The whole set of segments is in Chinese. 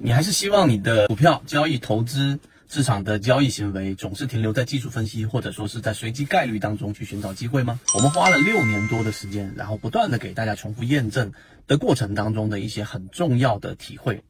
你还是希望你的股票交易、投资市场的交易行为总是停留在技术分析，或者说是在随机概率当中去寻找机会吗？我们花了六年多的时间，然后不断的给大家重复验证的过程当中的一些很重要的体会。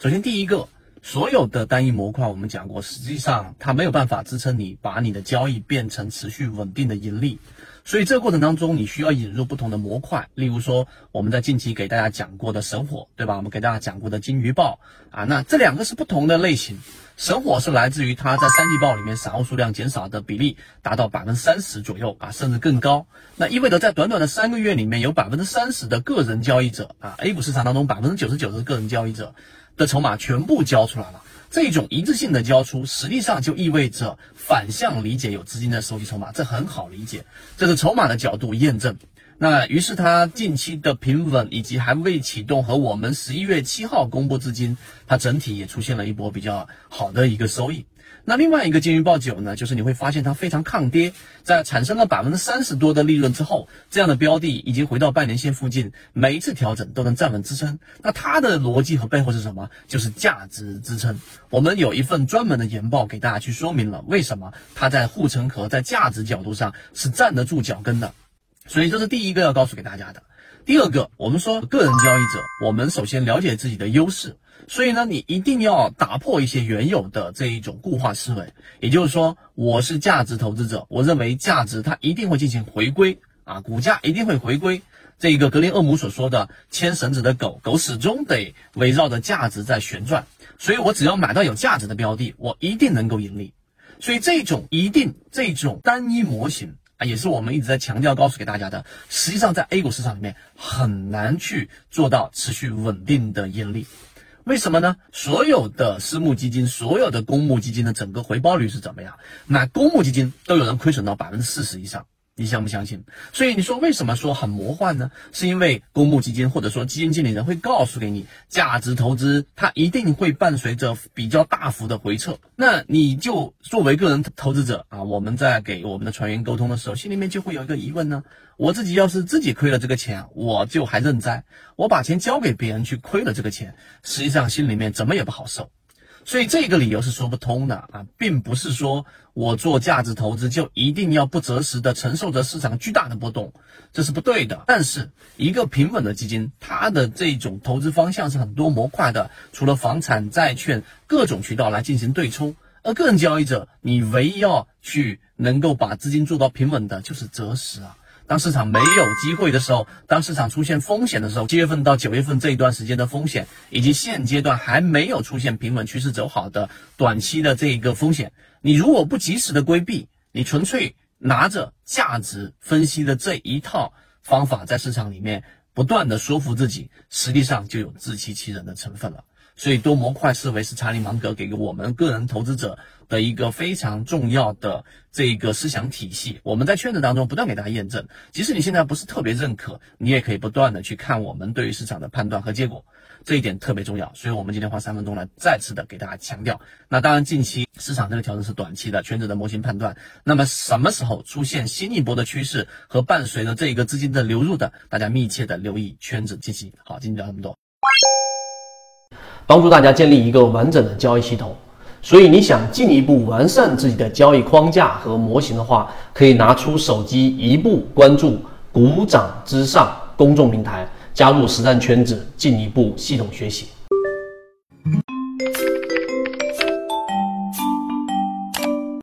首先，第一个，所有的单一模块我们讲过，实际上它没有办法支撑你把你的交易变成持续稳定的盈利。所以这个过程当中，你需要引入不同的模块，例如说我们在近期给大家讲过的神火，对吧？我们给大家讲过的金鱼报啊，那这两个是不同的类型。神火是来自于它在三季报里面散户数量减少的比例达到百分之三十左右啊，甚至更高。那意味着在短短的三个月里面，有百分之三十的个人交易者啊，A 股市场当中百分之九十九的个人交易者的筹码全部交出来了。这种一致性的交出，实际上就意味着反向理解有资金在收集筹码，这很好理解。这是筹码的角度验证。那于是它近期的平稳以及还未启动和我们十一月七号公布至今，它整体也出现了一波比较好的一个收益。那另外一个金鱼报九呢，就是你会发现它非常抗跌，在产生了百分之三十多的利润之后，这样的标的已经回到半年线附近，每一次调整都能站稳支撑。那它的逻辑和背后是什么？就是价值支撑。我们有一份专门的研报给大家去说明了为什么它在护城河在价值角度上是站得住脚跟的。所以这是第一个要告诉给大家的。第二个，我们说个人交易者，我们首先了解自己的优势。所以呢，你一定要打破一些原有的这一种固化思维，也就是说，我是价值投资者，我认为价值它一定会进行回归啊，股价一定会回归。这一个格林厄姆所说的牵绳子的狗狗始终得围绕着价值在旋转，所以我只要买到有价值的标的，我一定能够盈利。所以这种一定这种单一模型啊，也是我们一直在强调告诉给大家的，实际上在 A 股市场里面很难去做到持续稳定的盈利。为什么呢？所有的私募基金、所有的公募基金的整个回报率是怎么样？那公募基金都有人亏损到百分之四十以上。你相不相信？所以你说为什么说很魔幻呢？是因为公募基金或者说基金经理人会告诉给你，价值投资它一定会伴随着比较大幅的回撤。那你就作为个人投资者啊，我们在给我们的船员沟通的时候，心里面就会有一个疑问呢：我自己要是自己亏了这个钱，我就还认栽；我把钱交给别人去亏了这个钱，实际上心里面怎么也不好受。所以这个理由是说不通的啊，并不是说我做价值投资就一定要不择时的承受着市场巨大的波动，这是不对的。但是一个平稳的基金，它的这种投资方向是很多模块的，除了房产、债券各种渠道来进行对冲。而个人交易者，你唯一要去能够把资金做到平稳的，就是择时啊。当市场没有机会的时候，当市场出现风险的时候，七月份到九月份这一段时间的风险，以及现阶段还没有出现平稳趋势走好的短期的这一个风险，你如果不及时的规避，你纯粹拿着价值分析的这一套方法在市场里面不断的说服自己，实际上就有自欺欺人的成分了。所以多模块思维是查理芒格给我们个人投资者的一个非常重要的这个思想体系。我们在圈子当中不断给大家验证，即使你现在不是特别认可，你也可以不断的去看我们对于市场的判断和结果，这一点特别重要。所以我们今天花三分钟来再次的给大家强调。那当然，近期市场这个调整是短期的圈子的模型判断。那么什么时候出现新一波的趋势和伴随着这个资金的流入的，大家密切的留意圈子信息。好，今天聊这么多。帮助大家建立一个完整的交易系统，所以你想进一步完善自己的交易框架和模型的话，可以拿出手机一步关注“股掌之上”公众平台，加入实战圈子，进一步系统学习。